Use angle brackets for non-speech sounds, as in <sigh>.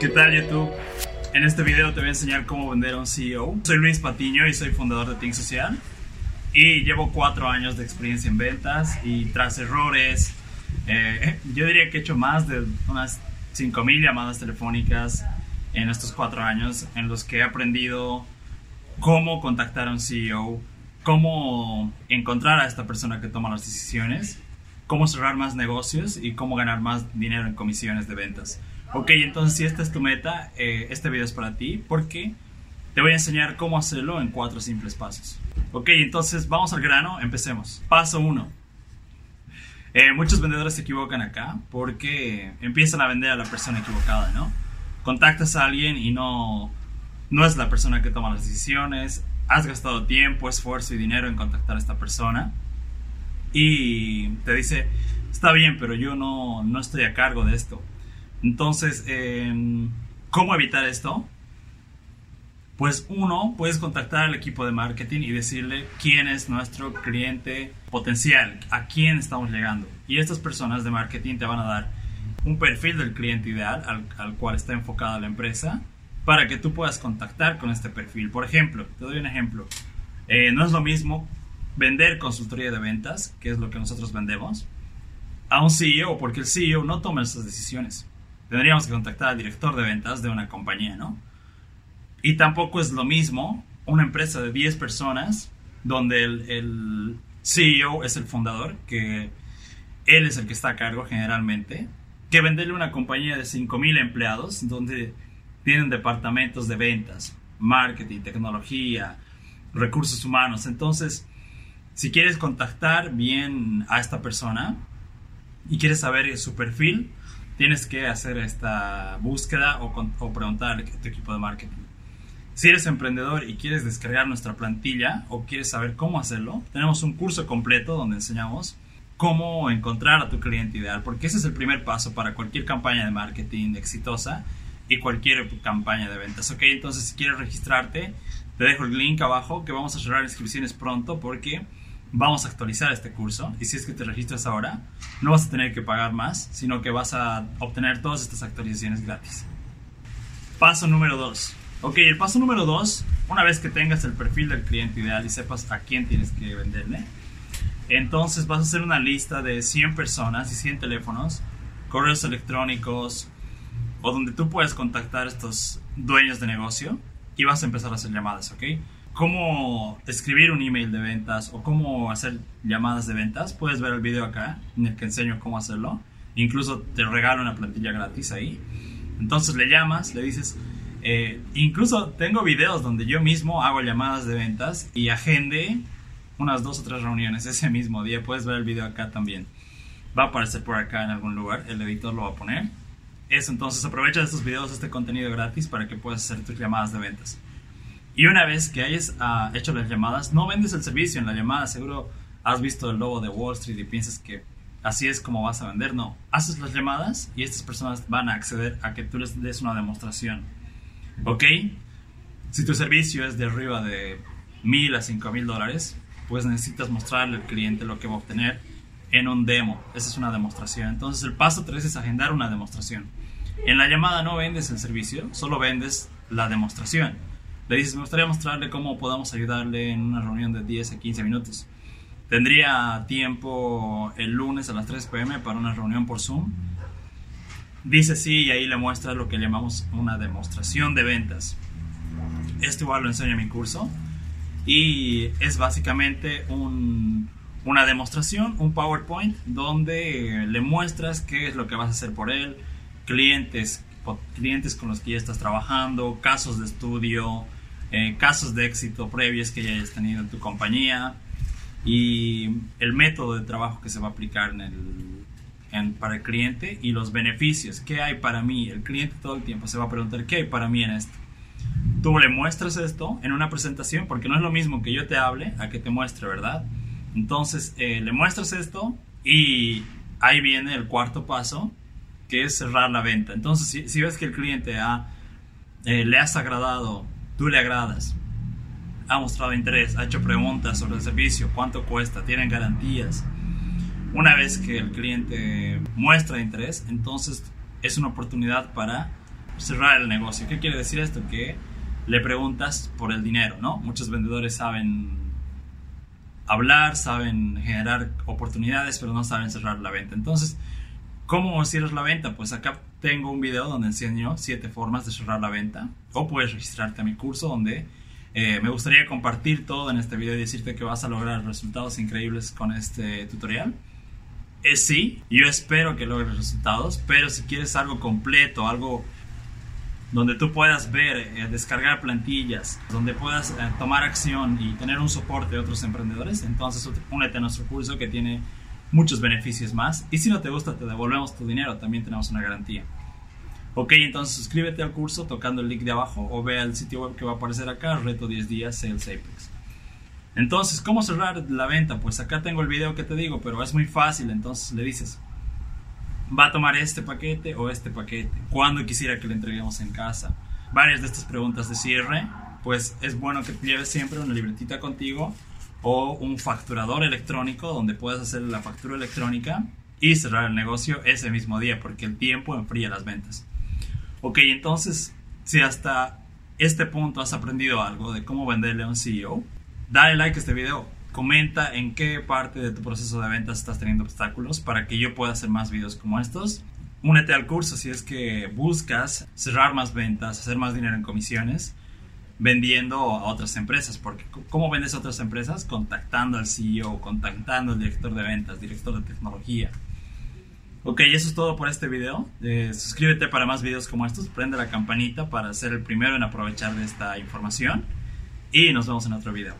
¿Qué tal YouTube? En este video te voy a enseñar cómo vender a un CEO. Soy Luis Patiño y soy fundador de Think Social. Y llevo cuatro años de experiencia en ventas y tras errores, eh, yo diría que he hecho más de unas 5.000 llamadas telefónicas en estos cuatro años en los que he aprendido cómo contactar a un CEO, cómo encontrar a esta persona que toma las decisiones, cómo cerrar más negocios y cómo ganar más dinero en comisiones de ventas. Ok, entonces si esta es tu meta, eh, este video es para ti porque te voy a enseñar cómo hacerlo en cuatro simples pasos. Ok, entonces vamos al grano, empecemos. Paso 1. Eh, muchos vendedores se equivocan acá porque empiezan a vender a la persona equivocada, ¿no? Contactas a alguien y no, no es la persona que toma las decisiones, has gastado tiempo, esfuerzo y dinero en contactar a esta persona y te dice, está bien, pero yo no, no estoy a cargo de esto. Entonces, em, ¿cómo evitar esto? Pues uno, puedes contactar al equipo de marketing y decirle quién es nuestro cliente potencial, a quién estamos llegando. Y estas personas de marketing te van a dar un perfil del cliente ideal al, cual está enfocada la empresa para que tú puedas contactar con este perfil. Por ejemplo, te doy un ejemplo. Eh, no es lo mismo vender consultoría de ventas, que es lo que nosotros vendemos, a un CEO, porque el CEO no toma esas decisiones tendríamos que contactar al director de ventas de una compañía, ¿no? Y tampoco es lo mismo una empresa de 10 personas donde el, CEO es el fundador, que él es el que está a cargo generalmente, que venderle una compañía de 5.000 empleados donde tienen departamentos de ventas, marketing, tecnología, recursos humanos. Entonces, si quieres contactar bien a esta persona y quieres saber su perfil, tienes que hacer esta búsqueda o, o preguntar a tu equipo de marketing. Si eres emprendedor y quieres descargar nuestra plantilla o quieres saber cómo hacerlo, tenemos un curso completo donde enseñamos cómo encontrar a tu cliente ideal, porque ese es el primer paso para cualquier campaña de marketing exitosa y cualquier campaña de ventas. Ok, entonces si quieres registrarte, te dejo el link abajo que vamos a cerrar inscripciones pronto porque vamos a actualizar este curso y si es que te registras ahora, no vas a tener que pagar más, sino que vas a obtener todas estas actualizaciones gratis. Paso número 2. Ok, el paso número 2, una vez que tengas el perfil del cliente ideal y sepas a quién tienes que venderle, entonces vas a hacer una lista de 100 personas y 100 teléfonos, correos electrónicos o donde tú puedes contactar a estos dueños de negocio y vas a empezar a hacer llamadas, ¿ok? Cómo escribir un email de ventas o cómo hacer llamadas de ventas, puedes ver el video acá en el que enseño cómo hacerlo. Incluso te regalo una plantilla gratis ahí. Entonces le llamas, le dices, eh, incluso tengo videos donde yo mismo hago llamadas de ventas y agende unas dos o tres reuniones <laughs> ese mismo día. Puedes ver el video acá también. Va a aparecer por acá en algún lugar, el editor lo va a poner. Eso, entonces aprovecha estos videos, este contenido gratis para que puedas hacer tus llamadas de ventas. Y una vez que hayas uh, hecho las llamadas, no vendes el servicio en la llamada. Seguro has visto el logo de Wall Street y piensas que así es como vas a vender. No, haces las llamadas y estas personas van a acceder a que tú les des una demostración. ¿Ok? Si tu servicio es de arriba de mil a cinco mil dólares, pues necesitas mostrarle al cliente lo que va a obtener en un demo. Esa es una demostración. Entonces el paso 3 es agendar una demostración. En la llamada no vendes el servicio, solo vendes la demostración. Le dices, me gustaría mostrarle cómo podamos ayudarle en una reunión de 10 a 15 minutos. Tendría tiempo el lunes a las 3 pm para una reunión por Zoom. Dice sí y ahí le muestra lo que llamamos una demostración de ventas. Esto igual lo enseño en mi curso y es básicamente una demostración, un PowerPoint donde le muestras qué es lo que vas a hacer por él, clientes, clientes con los que ya estás trabajando, casos de estudio, eh, casos de éxito previos que ya hayas tenido en tu compañía y el método de trabajo que se va a aplicar en el, para el cliente y los beneficios. ¿Qué hay para mí? El cliente todo el tiempo se va a preguntar, ¿qué hay para mí en esto? Tú le muestras esto en una presentación porque no es lo mismo que yo te hable a que te muestre, ¿verdad? Entonces, eh, le muestras esto y ahí viene el cuarto paso, que es cerrar la venta. Entonces, si, ves que el cliente ha, eh, le has agradado tú le agradas, ha mostrado interés, ha hecho preguntas sobre el servicio, cuánto cuesta, tienen garantías. Una vez que el cliente muestra interés, entonces es una oportunidad para cerrar el negocio. ¿Qué quiere decir esto? Que le preguntas por el dinero, ¿no? Muchos vendedores saben hablar, saben generar oportunidades, pero no saben cerrar la venta. Entonces, ¿cómo cierras la venta? Pues acá tengo un video donde enseño siete formas de cerrar la venta. O puedes registrarte a mi curso donde eh, me gustaría compartir todo en este video y decirte que vas a lograr resultados increíbles con este tutorial. Es sí, yo espero que logres resultados, pero si quieres algo completo, algo donde tú puedas ver, eh, descargar plantillas, donde puedas eh, tomar acción y tener un soporte de otros emprendedores, entonces únete a nuestro curso que tiene muchos beneficios más. Y si no te gusta, te devolvemos tu dinero, también tenemos una garantía. Ok, entonces suscríbete al curso tocando el link de abajo o ve al sitio web que va a aparecer acá, Reto 10 días Sales Apex. Entonces, ¿cómo cerrar la venta? Pues acá tengo el video que te digo, pero es muy fácil, entonces le dices, va a tomar este paquete o este paquete, cuándo quisiera que le entreguemos en casa. Varias de estas preguntas de cierre, pues es bueno que lleves siempre una libretita contigo o un facturador electrónico donde puedas hacer la factura electrónica y cerrar el negocio ese mismo día, porque el tiempo enfría las ventas. Ok, entonces, si hasta este punto has aprendido algo de cómo venderle a un CEO, dale like a este video. Comenta en qué parte de tu proceso de ventas estás teniendo obstáculos para que yo pueda hacer más videos como estos. Únete al curso si es que buscas cerrar más ventas, hacer más dinero en comisiones, vendiendo a otras empresas. Porque ¿cómo vendes a otras empresas? Contactando al CEO, contactando al director de ventas, director de tecnología Ok, eso es todo por este video. Eh, suscríbete para más videos como estos, prende la campanita para ser el primero en aprovechar de esta información y nos vemos en otro video.